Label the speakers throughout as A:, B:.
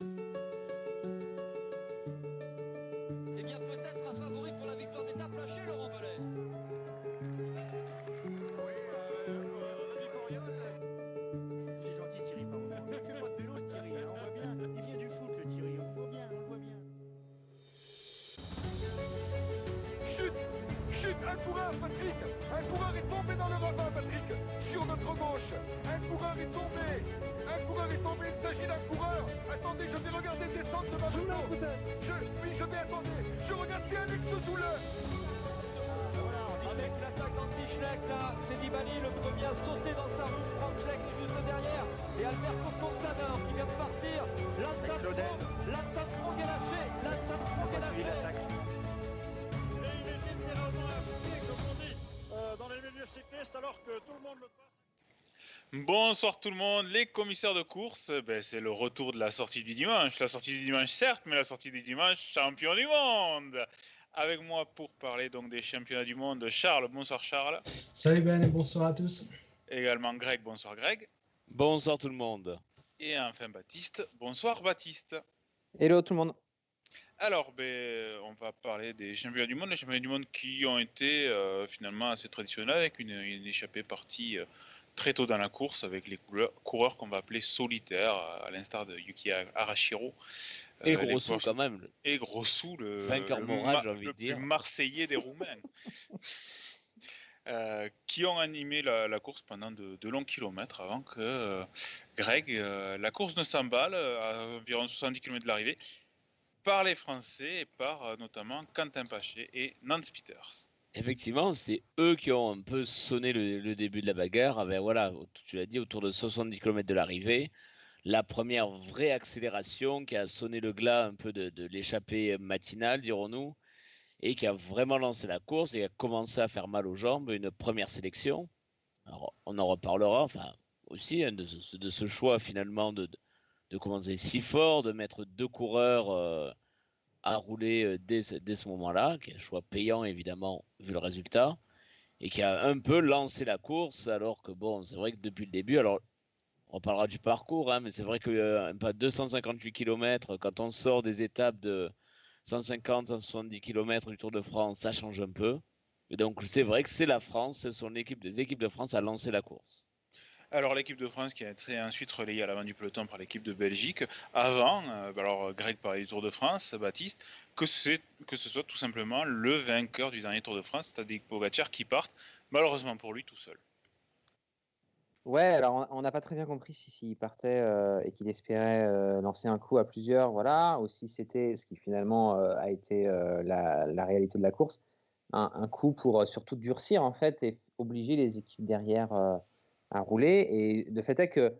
A: Eh bien, peut-être un favori pour la victoire d'étape lâché, Laurent Belay.
B: C'est gentil Thierry, pardon. Il fait pas de vélo le Thierry, hein, on voit bien. Il vient du foot le Thierry, on voit bien, on voit bien.
C: Chute Chute Un coureur, Patrick Un coureur est tombé dans le ravin, Patrick Sur notre gauche Un coureur est tombé coureur est tombé, il s'agit d'un coureur Attendez, je vais regarder descendre de ma moto je, Oui, je vais attendre Je regarde bien Alex Zoule
A: Avec l'attaque d'Andy Schleck, là, c'est Nibali, le premier à sauter dans sa roue. Franck Schleck est juste derrière. Et Alberto Contador qui vient de partir. Lance Armstrong, Lance Armstrong est lâché. Lance Armstrong est lâché.
D: Et il est littéralement pied, comme on dit, euh, dans les milieux cyclistes, alors que tout le monde le passe.
E: Bonsoir tout le monde, les commissaires de course, ben, c'est le retour de la sortie du dimanche. La sortie du dimanche certes, mais la sortie du dimanche champion du monde. Avec moi pour parler donc des championnats du monde, Charles. Bonsoir Charles.
F: Salut Ben et bonsoir à tous.
E: Également Greg. Bonsoir Greg.
G: Bonsoir tout le monde.
E: Et enfin Baptiste. Bonsoir Baptiste.
H: Hello tout le monde.
E: Alors, ben, on va parler des championnats du monde, les championnats du monde qui ont été euh, finalement assez traditionnels avec une, une échappée partie euh, très tôt dans la course avec les coureurs qu'on va appeler solitaires, à l'instar de Yuki Arashiro.
G: Et
E: Euh,
G: quand même.
E: Et Grossou, le,
G: Vainqueur moral, envie
E: le
G: de dire.
E: plus marseillais des Roumains. Euh, qui ont animé la, la course pendant de, de longs kilomètres avant que euh, Greg, euh, la course ne s'emballe à environ 70 km de l'arrivée par les Français et par notamment Quentin Paché et Nance Peters.
G: Effectivement, c'est eux qui ont un peu sonné le, début de la bagarre. Avec, voilà, tu l'as dit, autour de 70 km de l'arrivée. La première vraie accélération qui a sonné le glas un peu de, l'échappée matinale, dirons-nous, et qui a vraiment lancé la course et a commencé à faire mal aux jambes. Une première sélection. Alors, on en reparlera, enfin, aussi, hein, de, ce, choix finalement de, de, de commencer si fort, de mettre deux coureurs. euh, à rouler euh, dès, dès ce moment-là, qui est un choix payant évidemment vu le résultat, et qui a un peu lancé la course, alors que bon, c'est vrai que depuis le début, alors on parlera du parcours, hein, mais c'est vrai que euh, pas 258 km, quand on sort des étapes de 150, 170 km du Tour de France, ça change un peu. Et donc c'est vrai que c'est la France, ce sont l'équipe des équipes de France à lancer la course.
E: Alors l'équipe de France qui a été ensuite relayée à l'avant du peloton par l'équipe de Belgique. Avant, euh, alors Greg parlait du Tour de France, Baptiste, que, c'est- que ce soit tout simplement le vainqueur du dernier Tour de France, c'est-à-dire Pogacar qui part, malheureusement pour lui, tout seul.
H: Ouais, alors on- n'a pas très bien compris si s'il partait euh, et qu'il espérait euh, lancer un coup à plusieurs, voilà, ou si c'était ce qui finalement a été la, réalité de la course, un, un coup pour surtout durcir en fait et obliger les équipes derrière à rouler. Et le fait est que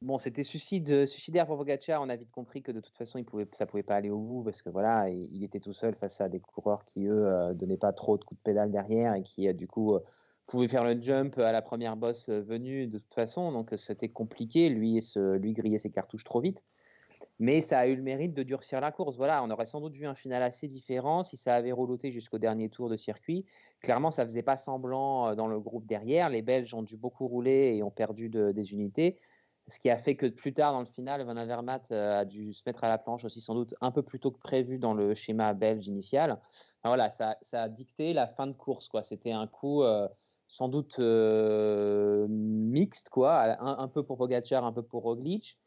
H: bon, c'était suicide, suicidaire pour Pogacar. On a vite compris que de toute façon, il pouvait, ça pouvait pas aller au bout parce que voilà, il, était tout seul face à des coureurs qui eux euh, donnaient pas trop de coups de pédale derrière et qui euh, du coup euh, pouvait faire le jump à la première bosse euh, venue de toute façon, donc euh, c'était compliqué. Lui, lui grillait ses cartouches trop vite. Mais ça a eu le mérite de durcir la course. Voilà, on aurait sans doute vu un final assez différent si ça avait reloté jusqu'au dernier tour de circuit. Clairement, ça faisait pas semblant euh, dans le groupe derrière. Les Belges ont dû beaucoup rouler et ont perdu de- des unités. Ce qui a fait que plus tard dans le final, Van Avermaet euh, a dû se mettre à la planche aussi sans doute un peu plus tôt que prévu dans le schéma belge initial. Voilà, ça, a dicté la fin de course. quoi. C'était un coup euh, sans doute mixte, quoi, un, un peu pour Pogacar, un peu pour Roglic,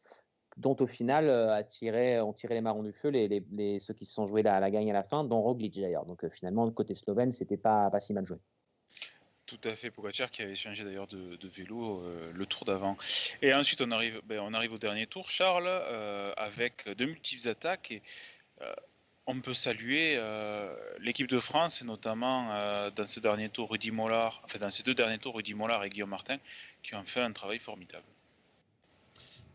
H: dont au final euh, a tiré, ont tiré les marrons du feu les, les- ceux qui se sont joués la, la gagne à la fin, dont Roglic d'ailleurs. Donc euh, finalement, côté slovène, c'était pas, pas si mal joué.
E: Tout à fait, Pogacar qui avait changé d'ailleurs de, vélo euh, le tour d'avant. Et ensuite, on arrive, ben, on arrive au dernier tour, Charles, avec de multiples attaques. Et on peut saluer l'équipe de France, et notamment dans ce dernier tour, Rudy Mollard, dans ces deux derniers tours, Rudy Mollard et Guillaume Martin, qui ont fait un travail formidable.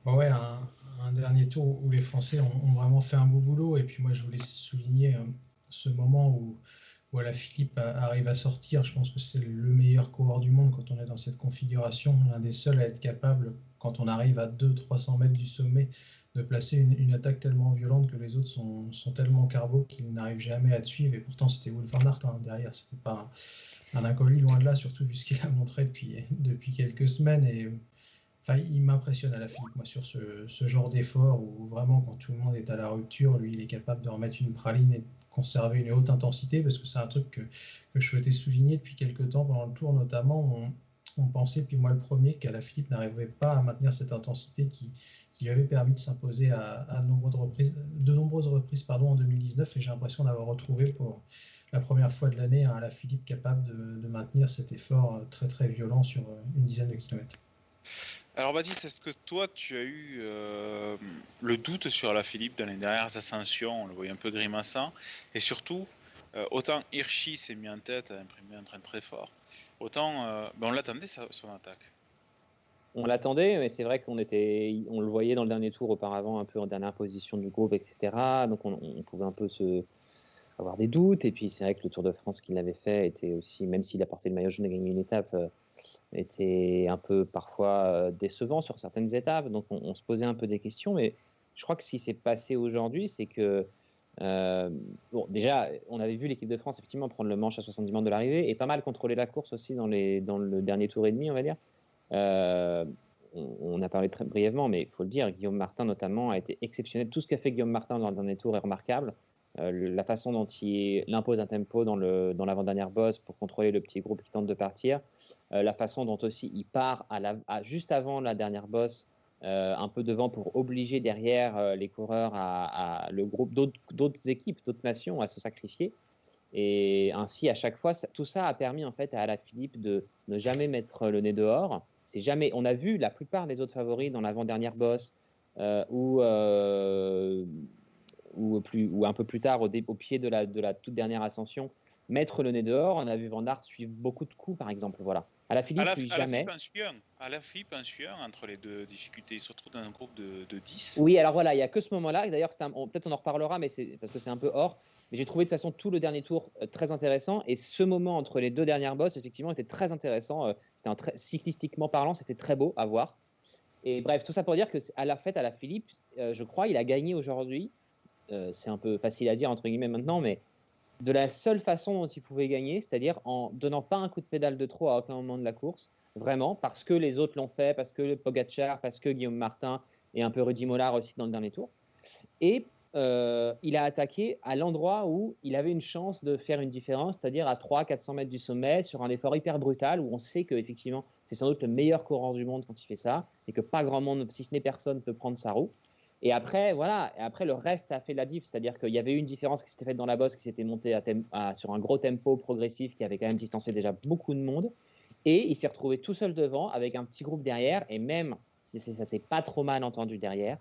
F: Ouais, un, dernier tour où les Français ont, vraiment fait un beau boulot. Et puis moi, je voulais souligner euh, ce moment où, où Philippe arrive à sortir. Je pense que c'est le meilleur coureur du monde quand on est dans cette configuration. L'un des seuls à être capable, quand on arrive à 200-300 mètres du sommet, de placer une, attaque tellement violente que les autres sont, sont tellement carbo qu'ils n'arrivent jamais à te suivre. Et pourtant, c'était Wout van Aert hein, derrière. C'était pas un, un inconnu, loin de là, surtout vu ce qu'il a montré depuis, depuis quelques semaines. Et Enfin, il m'impressionne à la Philippe, moi, sur ce, genre d'effort où vraiment, quand tout le monde est à la rupture, lui, il est capable de remettre une praline et de conserver une haute intensité, parce que c'est un truc que, je souhaitais souligner depuis quelques temps, pendant le tour notamment. On, pensait, puis moi le premier, qu'Ala Philippe n'arrivait pas à maintenir cette intensité qui, lui avait permis de s'imposer à, de nombreuses reprises pardon, en 2019, et j'ai l'impression d'avoir retrouvé pour la première fois de l'année un Ala Philippe capable de, de maintenir cet effort très très violent sur une dizaine de kilomètres.
E: Alors Baptiste, est-ce que toi tu as eu euh, le doute sur la Philippe dans les dernières ascensions? On le voyait un peu grimaçant. Et surtout, euh, autant Hirschi s'est mis en tête à imprimer un train très fort, autant euh, ben on l'attendait son attaque.
H: On l'attendait, mais c'est vrai qu'on était, on le voyait dans le dernier tour auparavant un peu en dernière position du groupe, etc. Donc on, pouvait un peu avoir des doutes. Et puis c'est vrai que le Tour de France qu'il avait fait était aussi, même s'il a porté le maillot jaune et gagné une étape, était un peu parfois décevant sur certaines étapes. Donc on, se posait un peu des questions. Mais je crois que ce qui s'est passé aujourd'hui, c'est que euh, bon, déjà, on avait vu l'équipe de France effectivement prendre le manche à 70 mètres de l'arrivée et pas mal contrôler la course aussi dans le dernier tour et demi, on va dire. Euh, on, on, a parlé très brièvement, mais il faut le dire, Guillaume Martin notamment a été exceptionnel. Tout ce qu'a fait Guillaume Martin dans le dernier tour est remarquable. Euh, la façon dont il impose un tempo dans l'avant-dernière dans bosse pour contrôler le petit groupe qui tente de partir. Euh, la façon dont aussi il part juste avant la dernière bosse euh, un peu devant pour obliger derrière les coureurs à, le groupe d'autres équipes, d'autres nations à se sacrifier. Et ainsi, à chaque fois, tout ça a permis en fait à Alaphilippe de ne jamais mettre le nez dehors. C'est jamais. On a vu la plupart des autres favoris dans l'avant-dernière bosse euh, euh, ou, plus, ou un peu plus tard au, au pied de la, de la toute dernière ascension mettre le nez dehors. On a vu Van Aert suivre beaucoup de coups, par exemple. Voilà. À la Philippe,
E: à la, à
H: jamais.
E: À la Philippe, un sueur entre les deux difficultés. Il se retrouve dans un groupe de, de 10.
H: Oui, alors voilà, il n'y a que ce moment-là. D'ailleurs, peut-être on en reparlera, mais c'est parce que c'est un peu hors. Mais j'ai trouvé de toute façon tout le dernier tour euh, très intéressant. Et ce moment entre les deux dernières bosses, effectivement, était très intéressant. Euh, c'était très, cyclistiquement parlant, c'était très beau à voir. Et bref, tout ça pour dire que à la fête, à la Philippe, euh, je crois, il a gagné aujourd'hui. Euh, c'est un peu facile à dire entre guillemets maintenant, mais de la seule façon dont il pouvait gagner, c'est-à-dire en donnant pas un coup de pédale de trop à aucun moment de la course, vraiment, parce que les autres l'ont fait, parce que Pogacar, parce que Guillaume Martin et un peu Rudy Mollard aussi dans le dernier tour. Et euh, il a attaqué à l'endroit où il avait une chance de faire une différence, c'est-à-dire à 300-400 mètres du sommet, sur un effort hyper brutal, où on sait qu'effectivement, c'est sans doute le meilleur coureur du monde quand il fait ça, et que pas grand monde, si ce n'est personne, peut prendre sa roue. Et après, voilà, et après le reste a fait la diff, c'est-à-dire qu'il y avait une différence qui s'était faite dans la bosse, qui s'était montée sur un gros tempo progressif, qui avait quand même distancé déjà beaucoup de monde, et il s'est retrouvé tout seul devant, avec un petit groupe derrière, et même si ça s'est pas trop mal entendu derrière,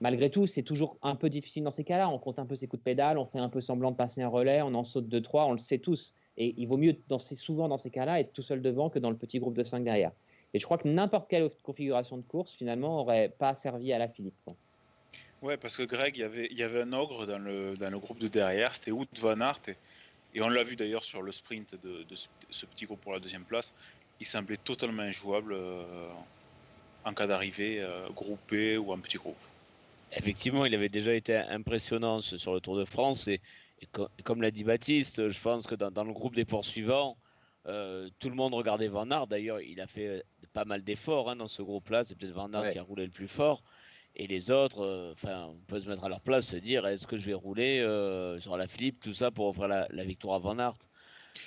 H: malgré tout, c'est toujours un peu difficile dans ces cas-là. On compte un peu ses coups de pédale, on fait un peu semblant de passer un relais, on en saute 2-3, on le sait tous. Et il vaut mieux, dans souvent dans ces cas-là, être tout seul devant que dans le petit groupe de 5 derrière. Et je crois que n'importe quelle configuration de course, finalement, n'aurait pas servi à la Philippe.
E: Ouais, parce que Greg, il y avait, il y avait un ogre dans le, dans le groupe de derrière, c'était Wout Van Aert, et, et on l'a vu d'ailleurs sur le sprint de, de ce, ce, petit groupe pour la deuxième place, il semblait totalement injouable euh, en cas d'arrivée euh, groupé ou en petit groupe.
G: Effectivement, il avait déjà été impressionnant sur le Tour de France, et, et co comme l'a dit Baptiste, je pense que dans, dans, le groupe des poursuivants, euh, tout le monde regardait Van Aert, d'ailleurs il a fait pas mal d'efforts hein, dans ce groupe-là, c'est peut-être Van Aert ouais. qui a roulé le plus fort, et les autres, enfin, euh, on peut se mettre à leur place, se dire est-ce que je vais rouler euh, sur la Philippe, tout ça pour offrir la, victoire à Van Aert?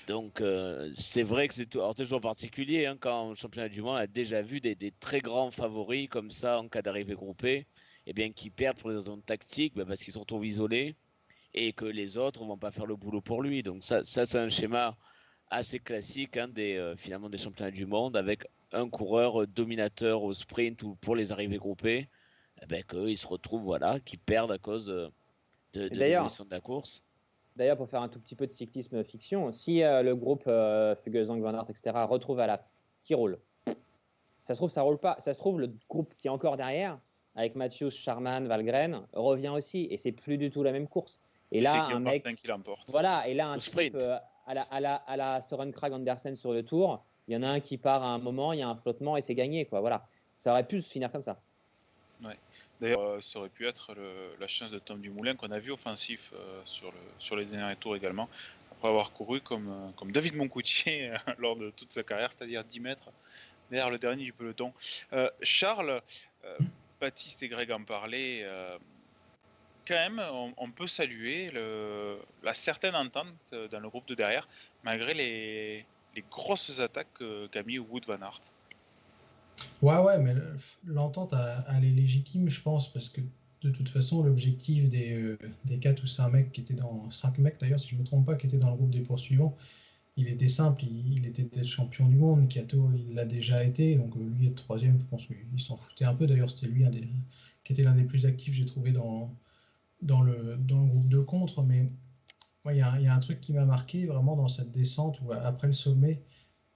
G: Donc euh, c'est vrai que c'est toujours particulier hein, quand le championnat du monde a déjà vu des, très grands favoris comme ça en cas d'arrivée groupée, et eh bien qui perdent pour des raisons tactiques bah, parce qu'ils se retrouvent isolés et que les autres vont pas faire le boulot pour lui. Donc ça, c'est un schéma assez classique hein, des finalement des championnats du monde avec un coureur dominateur au sprint ou pour les arrivées groupées eh ben, qu'ils se retrouvent, voilà, qui perdent à cause de, de, de l'évolution de la course.
H: D'ailleurs, pour faire un tout petit peu de cyclisme fiction, si euh, le groupe euh, Fugelsang, Van Aert, etc., retrouve à la qui roule, ça se trouve, ça roule pas. Ça se trouve, le groupe qui est encore derrière, avec Mathieu, Charman, Valgren, revient aussi, et c'est plus du tout la même course. Et là, un mec,
E: qui l'emporte.
H: Voilà, et là, un type euh, à la, à la, à la Soren Krag Andersen sur le tour, il y en a un qui part à un moment, il y a un flottement et c'est gagné, quoi. Voilà, ça aurait pu se finir comme ça.
E: Ouais. D'ailleurs, euh, ça aurait pu être la chance de Tom Dumoulin qu'on a vu offensif euh, sur, le, les derniers tours également, après avoir couru comme, euh, David Moncoutier lors de toute sa carrière, c'est-à-dire 10 mètres derrière le dernier du peloton. Charles, Baptiste et Greg en parlaient. quand même, on, peut saluer la certaine entente dans le groupe de derrière, malgré les, grosses attaques que- qu'a mis Wood Van Aert.
F: Ouais, ouais, mais le- l'entente, elle est légitime, je pense, parce que de toute façon, l'objectif des, euh, des 4 ou 5 mecs qui étaient dans. 5 mecs d'ailleurs, si je me trompe pas, qui étaient dans le groupe des poursuivants, il était simple, il, il était champion du monde. Kato, il l'a déjà été, donc lui être troisième, je pense qu'il s'en foutait un peu. D'ailleurs, c'était lui un des, qui était l'un des plus actifs, j'ai trouvé, dans, dans, le, dans le groupe de contre. Mais il y, y a un truc qui m'a marqué vraiment dans cette descente où après le sommet,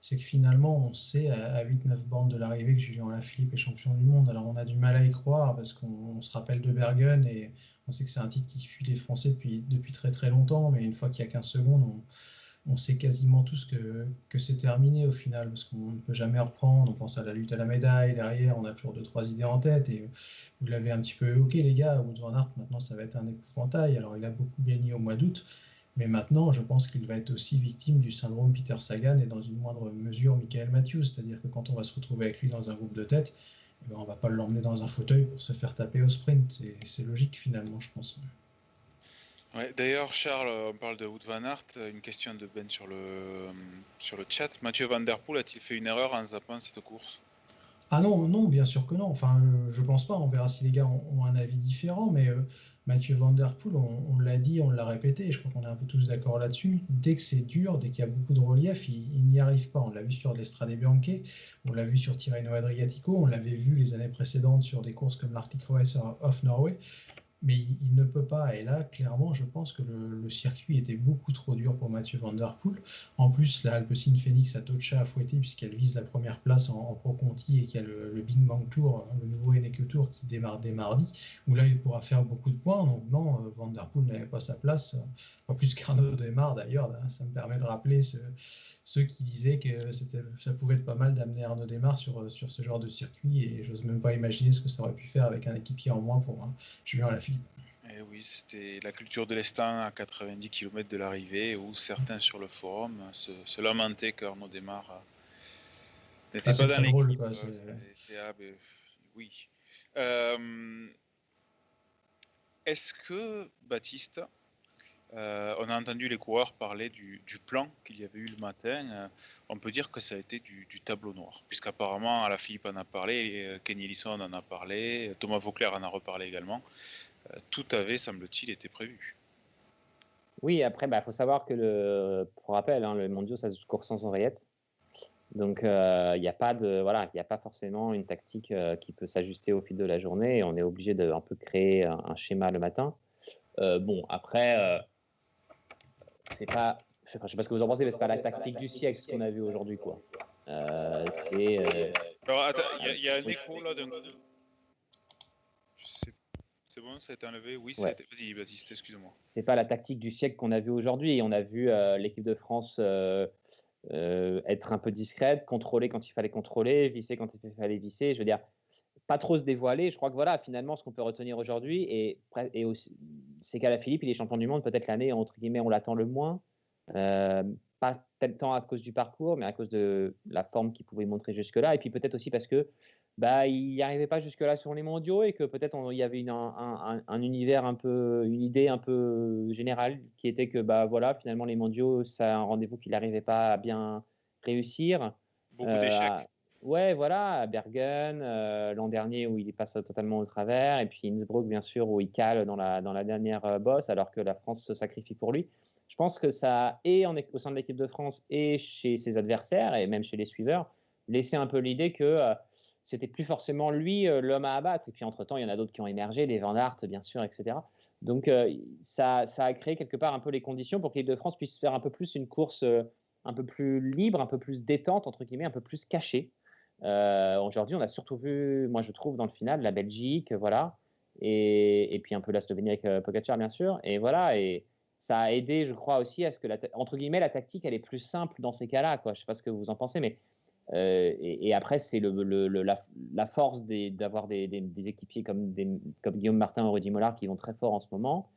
F: c'est que finalement, on sait à, à 8-9 bornes de l'arrivée que Julien Alaphilippe est champion du monde. Alors, on a du mal à y croire parce qu'on on se rappelle de Bergen et on sait que c'est un titre qui fuit les Français depuis, très très longtemps. Mais une fois qu'il y a 15 secondes, on, sait quasiment tous que, que c'est terminé au final parce qu'on ne peut jamais reprendre. On pense à la lutte à la médaille. Derrière, on a toujours deux, trois idées en tête. Et vous l'avez un petit peu évoqué, les gars. Wout van Aert, maintenant, ça va être un épouvantail. Alors, il a beaucoup gagné au mois d'août. Mais maintenant, je pense qu'il va être aussi victime du syndrome Peter Sagan et dans une moindre mesure Michael Matthews. C'est-à-dire que quand on va se retrouver avec lui dans un groupe de tête, eh ben, on va pas l'emmener dans un fauteuil pour se faire taper au sprint. C'est- logique finalement, je pense.
E: Ouais, D'ailleurs, Charles, on parle de Wood Van Aert. Une question de Ben sur le, sur le chat. Mathieu Van Der Poel a-t-il fait une erreur en zappant cette course?
F: Ah non, non, bien sûr que non. Enfin, je pense pas. On verra si les gars ont, ont un avis différent. Mais euh, Mathieu Van Der on, l'a dit, on l'a répété. et Je crois qu'on est un peu tous d'accord là-dessus. Dès que c'est dur, dès qu'il y a beaucoup de relief, il, il n'y arrive pas. On l'a vu sur l'Estrade Bianche, on l'a vu sur Tirreno Adriatico, on l'avait vu les années précédentes sur des courses comme l'Arctic Race of Norway. Mais il, ne peut pas. Et là, clairement, je pense que le, circuit était beaucoup trop dur pour Mathieu Van Der Poel. En plus, la Alpecin Phoenix a Tocha à fouetter puisqu'elle vise la première place en, en Pro Conti et qu'il y a le, le, Big Bang Tour, hein, le nouveau Eneco Tour qui démarre dès mardi, où là il pourra faire beaucoup de points. Donc non, euh, Van Der Poel n'avait pas sa place, pas plus qu'Arnaud démarre d'ailleurs. Ça me permet de rappeler ce, ceux qui disaient que ça pouvait être pas mal d'amener Arnaud Démarre sur, sur ce genre de circuit et j'ose même pas imaginer ce que ça aurait pu faire avec un équipier en moins pour hein, Julien Alaphilippe.
E: Eh oui, c'était la culture de l'estin à 90 km de l'arrivée où certains sur le forum se, se lamentaient qu'Arnaud Démarre n'était
F: ah,
E: pas dans
F: l'équipe.
E: Ah, ben, oui. Euh, Est-ce que, Baptiste, euh, on a entendu les coureurs parler du, plan qu'il y avait eu le matin. Euh, on peut dire que ça a été du, tableau noir, puisqu'apparemment, la Philippe en a parlé, Kenny Ellison en a parlé, Thomas Vauclair en a reparlé également. Euh, tout avait, semble-t-il, été prévu.
H: Oui, après, il bah, faut savoir que, le, pour rappel, hein, le mondial, ça se court sans oreillette. Donc, il euh, n'y a pas de, voilà, il a pas forcément une tactique euh, qui peut s'ajuster au fil de la journée. On est obligé de un peu créer un, schéma le matin. Euh, bon, après, c'est pas, je sais pas, je sais pas ce que vous en pensez, mais c'est pas la tactique du siècle ce qu'on a vu aujourd'hui, quoi. Euh, c'est.
E: Alors, attends, il y, y, a un écho là d'un. C'est bon, ça a été enlevé? Oui, ouais. vas-y, Baptiste, excuse-moi.
H: C'est pas la tactique du siècle qu'on a vu aujourd'hui. On a vu euh, l'équipe de France euh, euh, être un peu discrète, contrôler quand il fallait contrôler, visser quand il fallait visser. Je veux dire, pas trop se dévoiler. Je crois que voilà, finalement, ce qu'on peut retenir aujourd'hui, et, et c'est qu'à la Philippe, il est champion du monde, peut-être l'année, entre guillemets, on l'attend le moins. Euh, pas tant à cause du parcours, mais à cause de la forme qu'il pouvait montrer jusque-là. Et puis peut-être aussi parce que bah, il n'y arrivait pas jusque-là sur les mondiaux et que peut-être il y avait une, un, un, un, univers un peu, une idée un peu générale qui était que bah, voilà, finalement, les mondiaux, c'est un rendez-vous qu'il n'arrivait pas à bien réussir.
E: Beaucoup euh, d'échecs.
H: Ouais, voilà, Bergen, euh, l'an dernier où il passe totalement au travers, et puis Innsbruck, bien sûr, où il cale dans la, dans la dernière euh, bosse, alors que la France se sacrifie pour lui. Je pense que ça, et au sein de l'équipe de France, et chez ses adversaires, et même chez les suiveurs, laissait un peu l'idée que euh, c'était plus forcément lui euh, l'homme à abattre. Et puis, entre-temps, il y en a d'autres qui ont émergé, les Van Aert, bien sûr, etc. Donc, ça, ça, a créé quelque part un peu les conditions pour que l'équipe de France puisse faire un peu plus une course un peu plus libre, un peu plus détente, entre guillemets, un peu plus cachée. Euh, Aujourd'hui, on a surtout vu, moi je trouve, dans le final, la Belgique, voilà, et, puis un peu la Slovénie avec euh, bien sûr, et voilà, et ça a aidé, je crois aussi, à ce que, entre guillemets, la tactique, elle est plus simple dans ces cas-là, quoi. Je sais pas ce que vous en pensez, mais euh, et, après, c'est la, force d'avoir des, équipiers comme, comme Guillaume Martin ou Rudy Mollard qui vont très fort en ce moment.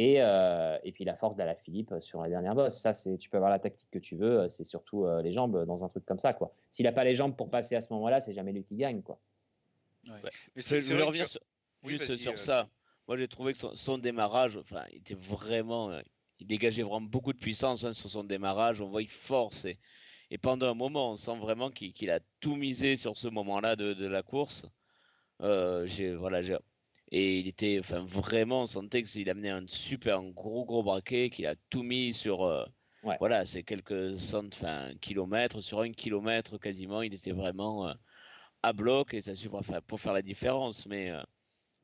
H: Et, euh, et puis la force d'Alaphilippe sur la dernière bosse. Ça, c'est, tu peux avoir la tactique que tu veux, c'est surtout euh, les jambes dans un truc comme ça. Quoi. S'il n'a pas les jambes pour passer à ce moment-là, c'est jamais lui qui gagne. Quoi.
E: Ouais.
G: Ouais.
E: Mais
G: Je
E: c'est-
G: je
E: c'est
G: voulais
E: que
G: revenir
E: tu-
G: sur-
E: Oui,
G: juste sur
E: euh,
G: ça. Moi, j'ai trouvé que son, son démarrage, enfin, il était vraiment, euh, il dégageait vraiment beaucoup de puissance hein, sur son démarrage. On voit il force et, et pendant un moment, on sent vraiment qu'il qu'il a tout misé sur ce moment-là de, de la course. Euh, j'ai voilà, j'ai- et il était, enfin, vraiment, on sentait que s'il amenait un super un gros gros braquet, qu'il a tout mis sur, euh,
H: Ouais.
G: voilà, c'est quelques cent, enfin, kilomètres sur un kilomètre quasiment. Il était vraiment euh, à bloc et ça suffit pour faire, la différence. Mais euh,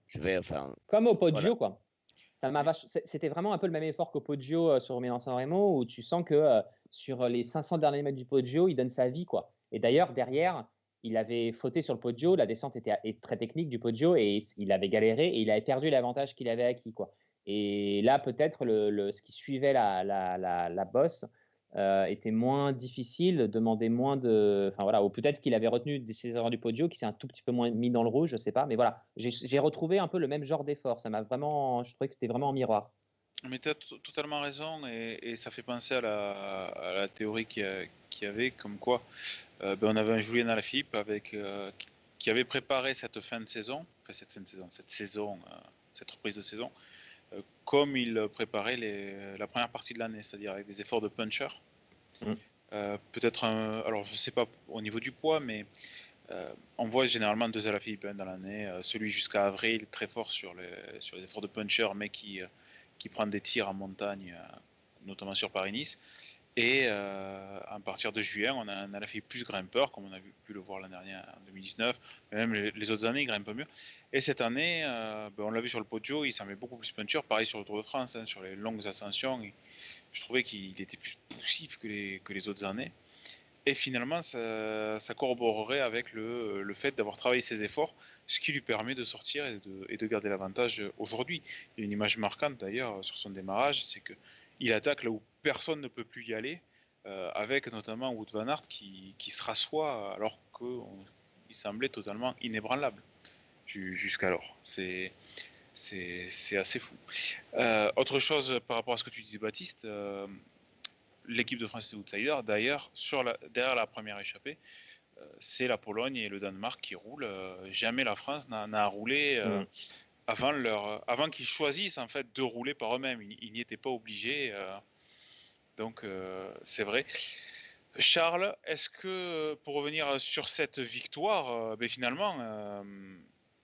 G: je vais, enfin,
H: Comme au Poggio,
G: Voilà.
H: quoi. C'était vraiment un peu le même effort qu'au Poggio euh, sur Milan-San Remo, où tu sens que sur les 500 derniers mètres du Poggio, il donne sa vie. quoi. Et d'ailleurs, derrière, il avait fauté sur le Poggio, la descente était très technique du Poggio, et il avait galéré, et il avait perdu l'avantage qu'il avait acquis. quoi. Et là, peut-être, le, ce qui suivait la, la, la, bosse euh, était moins difficile, demandait moins de... Enfin voilà, ou peut-être qu'il avait retenu des- erreurs du Poggio, qui s'est un tout petit peu moins mis dans le rouge, je sais pas. Mais voilà, j'ai retrouvé un peu le même genre d'effort. Ça m'a vraiment... Je trouvais que c'était vraiment en miroir.
E: Mais tu as totalement raison et, ça fait penser à la, théorie qu'il y, avait, comme quoi ben, on avait un Julien Alaphilippe avec, euh, qui- avait préparé cette fin de saison, enfin cette fin de saison, cette saison, euh, cette reprise de saison, euh, comme il préparait les- la première partie de l'année, c'est-à-dire avec des efforts de puncher.
H: Mm.
E: Euh, Peut-être un, alors je sais pas au niveau du poids, mais euh, on voit généralement deux Alaphilippe hein, dans l'année, euh, celui jusqu'à avril très fort sur les, sur les efforts de puncher, mais qui euh, qui prend des tirs en montagne, euh, notamment sur Paris-Nice. Et euh, à partir de juin, on a un Alaphilippe plus grimpeur, comme on a pu le voir l'année dernière, en 2019. Mais même les, autres années, il grimpe mieux. Et cette année, euh, ben, on l'a vu sur le Poggio, il semblait beaucoup plus puncher. Pareil sur le Tour de France, hein, sur les longues ascensions. je trouvais qu'il était plus poussif que les, autres années. Et finalement, ça, corroborerait avec le, le fait d'avoir travaillé ses efforts, ce qui lui permet de sortir et de, et de garder l'avantage aujourd'hui. Il y a une image marquante d'ailleurs sur son démarrage, c'est que il attaque là où personne ne peut plus y aller, euh, avec notamment Wout van Aert qui, qui se rassoit alors qu'il semblait totalement inébranlable ju- jusqu'alors. C'est c'est assez fou. Euh, autre chose par rapport à ce que tu disais, Baptiste, euh, l'équipe de France est outsider. D'ailleurs, derrière la première échappée, euh, c'est la Pologne et le Danemark qui roulent. Euh, jamais la France n'a roulé euh,
H: Mm.
E: Avant, leur, avant qu'ils choisissent en fait de rouler par eux-mêmes. Ils, n'y étaient pas obligés. euh, donc euh, c'est vrai. Charles, est-ce que pour revenir sur cette victoire, euh, ben, finalement, euh,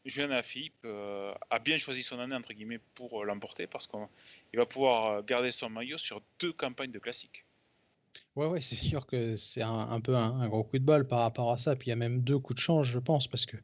E: Julien Alaphilippe euh, a bien choisi son année entre guillemets pour euh, l'emporter parce qu'il va pouvoir euh, garder son maillot sur deux campagnes de classique.
F: Ouais, ouais, c'est sûr que c'est un, un peu un, un gros coup de bol par rapport à ça. Puis il y a même deux coups de chance, je pense, parce que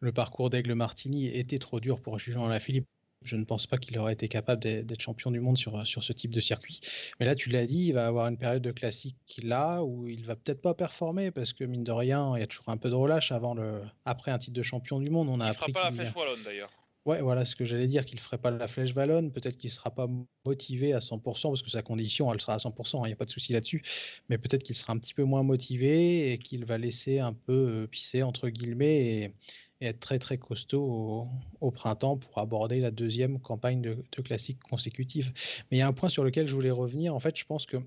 F: le parcours d'Aigle Martini était trop dur pour Julien Alaphilippe. Je ne pense pas qu'il aurait été capable d'être champion du monde sur, sur ce type de circuit. Mais là, tu l'as dit, il va avoir une période de classique là où il va peut-être pas performer parce que mine de rien, il y a toujours un peu de relâche avant le, après un titre de champion du monde. On a
E: Il fera pas la
F: qu'il-
E: flèche wallonne d'ailleurs.
F: Ouais, voilà ce que j'allais dire, qu'il ne ferait pas la flèche wallonne, peut-être qu'il ne sera pas motivé à 100%, parce que sa condition, elle sera à 100%, il n'y a pas de souci là-dessus, mais peut-être qu'il sera un petit peu moins motivé et qu'il va laisser un peu euh, pisser, entre guillemets, et, être très très costaud au, printemps pour aborder la deuxième campagne de, de classique consécutive. Mais il y a un point sur lequel je voulais revenir, en fait, je pense que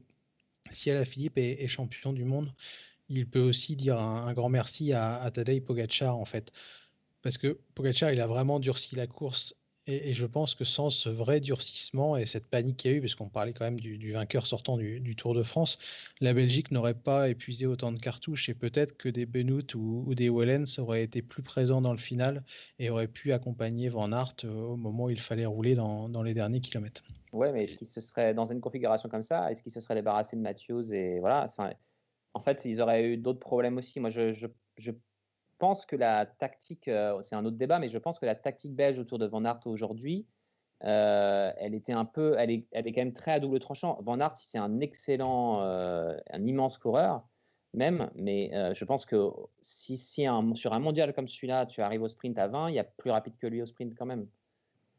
F: si Alaphilippe est, est champion du monde, il peut aussi dire un, un grand merci à, à Tadej Pogacar, en fait parce que Pogacar, il a vraiment durci la course. Et, je pense que sans ce vrai durcissement et cette panique qu'il y a eu, parce qu'on parlait quand même du, vainqueur sortant du, Tour de France, la Belgique n'aurait pas épuisé autant de cartouches et peut-être que des Benoît ou, des Wellens auraient été plus présents dans le final et auraient pu accompagner Van Aert euh, au moment où il fallait rouler dans, les derniers kilomètres.
H: Ouais, mais est-ce qu'il se serait, dans une configuration comme ça, est-ce qu'il se serait débarrassé de Matthews et voilà En fait, ils auraient eu d'autres problèmes aussi. Moi, je pense que la tactique, euh, c'est un autre débat, mais je pense que la tactique belge autour de Van Aert aujourd'hui, euh, elle était un peu, elle est, elle est quand même très à double tranchant. Van Aert, c'est un excellent, euh, un immense coureur, même, mais je pense que si, si un- sur un mondial comme celui-là, tu arrives au sprint à 20, il y a plus rapide que lui au sprint quand même.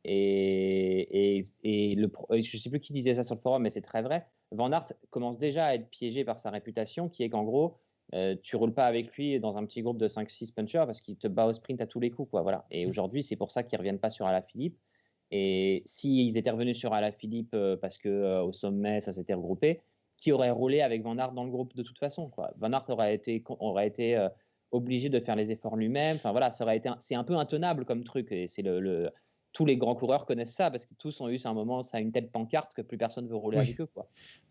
H: Et, et, et le, je ne sais plus qui disait ça sur le forum, mais c'est très vrai. Van Aert commence déjà à être piégé par sa réputation, qui est qu'en gros, euh, tu roules pas avec lui dans un petit groupe de 5-6 punchers parce qu'il te bat au sprint à tous les coups. Quoi, voilà. Et aujourd'hui, c'est pour ça qu'ils ne reviennent pas sur Alaphilippe. Et s'ils étaient revenus sur Alaphilippe euh, parce que euh, au sommet ça s'était regroupé, qui aurait roulé avec Van Aert dans le groupe de toute façon quoi? Van Aert aurait été, aurait été euh, obligé de faire les efforts lui-même. Enfin voilà, été, un- c'est un peu intenable comme truc. Et c'est le, le- tous les grands coureurs connaissent ça parce que tous ont eu à un moment ça a une telle pancarte que plus personne veut rouler
F: Oui.
H: avec eux quoi.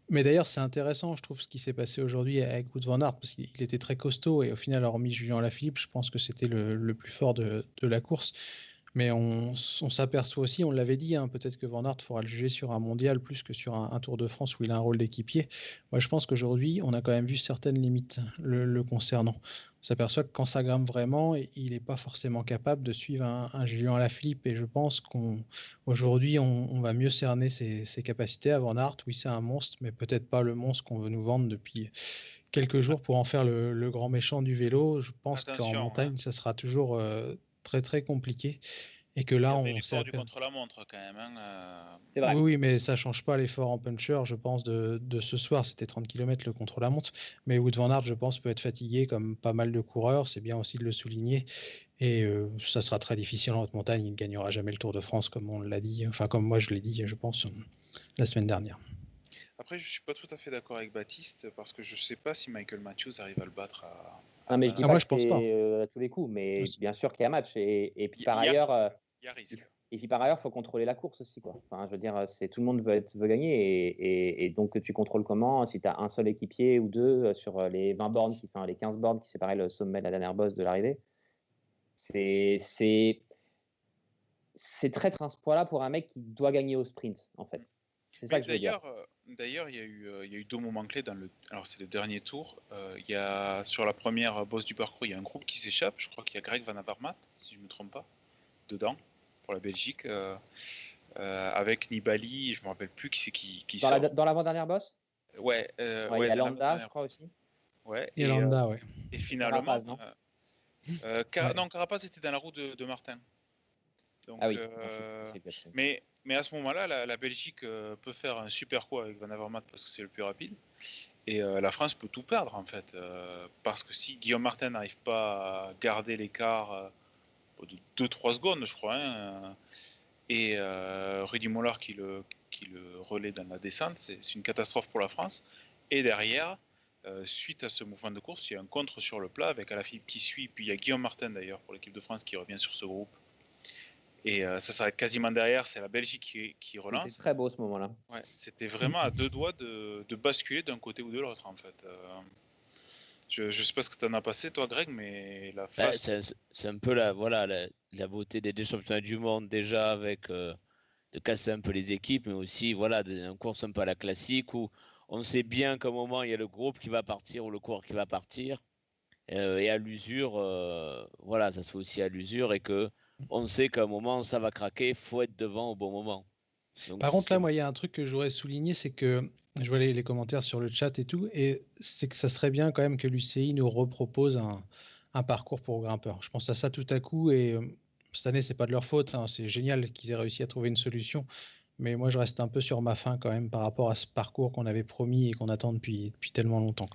F: Mais d'ailleurs, c'est intéressant, je trouve, ce qui s'est passé aujourd'hui avec Wout van Aert, parce qu'il était très costaud, et au final, hormis Julien Lafilippe, je pense que c'était le, le plus fort de, de la course. Mais on, s'aperçoit aussi, on l'avait dit, hein, peut-être que Van Aert faudra le juger sur un mondial plus que sur un, un Tour de France où il a un rôle d'équipier. Moi, je pense qu'aujourd'hui, on a quand même vu certaines limites le, le concernant. S'aperçoit que quand ça grimpe vraiment, il n'est pas forcément capable de suivre un, un Julien Lafilippe, et je pense qu'on Aujourd'hui, on, on va mieux cerner ses, ses capacités. À Van Aert, oui, c'est un monstre, mais peut-être pas le monstre qu'on veut nous vendre depuis quelques jours pour en faire le, le grand méchant du vélo. Je pense qu'en
E: Attention,
F: montagne,
E: hein.
F: ça sera toujours euh, très très compliqué. Et que là, on s'est
E: l'effort du contre-la-montre quand même. hein, euh,
H: C'est vrai.
F: Oui, oui, mais ça change pas l'effort en puncher, je pense, de, de ce soir. C'était 30 km le contre-la-montre. Mais Wout van Aert, je pense, peut être fatigué comme pas mal de coureurs. C'est bien aussi de le souligner. Et euh, ça sera très difficile en haute montagne. Il ne gagnera jamais le Tour de France, comme on l'a dit. Enfin, comme moi, je l'ai dit, je pense, la semaine dernière.
E: Après, je suis pas tout à fait d'accord avec Baptiste parce que je sais pas si Michael Matthews arrive à le battre à.
H: Non, mais je dis
F: Ah,
H: pas
F: moi,
H: que
F: je pense pas.
H: euh, à tous les coups, mais bien sûr qu'il y a match. Et, et puis par
E: a
H: ailleurs, euh,
E: y a risque.
H: et puis par ailleurs, faut contrôler la course aussi, quoi. Enfin, je veux dire, c'est tout le monde veut, être, veut gagner, et, et- et donc tu contrôles comment Si tu as un seul équipier ou deux euh, sur euh, les 20 bornes, qui, enfin les 15 bornes qui séparaient le sommet de la dernière bosse de l'arrivée, c'est c'est c'est traître un ce poids-là pour un mec qui doit gagner au sprint, en fait. C'est ça
E: Mais
H: que je veux dire.
E: D'ailleurs, d'ailleurs, il y a eu, il y a eu deux moments clés dans le. Alors, c'est le dernier tour. Euh, il y a sur la première bosse du parcours, il y a un groupe qui s'échappe. Je crois qu'il y a Greg Van Avermaet, si je ne me trompe pas, dedans pour la Belgique, euh, euh, avec Nibali. Je me rappelle plus qui c'est qui, qui
H: Dans
E: sort.
H: la- dans l'avant-dernière bosse?
E: Ouais, euh,
H: Ouais,
E: ouais,
H: Il y a
E: dans la
H: Landa, je crois aussi.
E: Ouais.
F: Et
E: euh,
F: Landa, ouais.
E: Et finalement,
H: Carapaz, non?
E: euh,
F: Ouais.
E: non, Carapaz était dans la roue de, de Martin. Donc,
H: Ah oui,
E: euh, mais, mais à ce moment-là, la, la Belgique euh, peut faire un super coup avec Van Avermaet parce que c'est le plus rapide. Et euh, la France peut tout perdre en fait. euh, parce que si Guillaume Martin n'arrive pas à garder l'écart euh, de 2-3 secondes, je crois, hein, et euh, Rudy Mollard qui le, qui le relaie dans la descente, c'est c'est une catastrophe pour la France. Et derrière, euh, suite à ce mouvement de course, il y a un contre sur le plat avec Alaphilippe qui suit, puis il y a Guillaume Martin d'ailleurs pour l'équipe de France qui revient sur ce groupe. Et euh, ça s'arrête quasiment derrière, c'est la Belgique qui, qui relance.
H: C'était très beau ce moment-là.
E: Ouais, c'était vraiment à deux doigts de, de basculer d'un côté ou de l'autre en fait. Euh, je ne sais pas ce que tu en as passé toi Greg, mais la
G: Bah,
E: face...
G: c'est c'est un peu la, voilà, la, la beauté des deux championnats du monde déjà avec euh, de casser un peu les équipes, mais aussi voilà, une course un peu à la classique où on sait bien qu'à un moment il y a le groupe qui va partir ou le coureur qui va partir. euh, et à l'usure, euh, voilà, ça se fait aussi à l'usure et que on sait qu'à un moment ça va craquer, faut être devant au bon moment. Donc,
F: Par contre, là, moi, il y a un truc que je voudrais souligner, c'est que je vois les, les commentaires sur le chat et tout, et c'est que ça serait bien quand même que l'UCI nous repropose un, un parcours pour grimpeurs. Je pense à ça tout à coup, et euh, cette année, c'est pas de leur faute, hein, c'est génial qu'ils aient réussi à trouver une solution, mais moi, je reste un peu sur ma faim quand même par rapport à ce parcours qu'on avait promis et qu'on attend depuis, depuis tellement longtemps.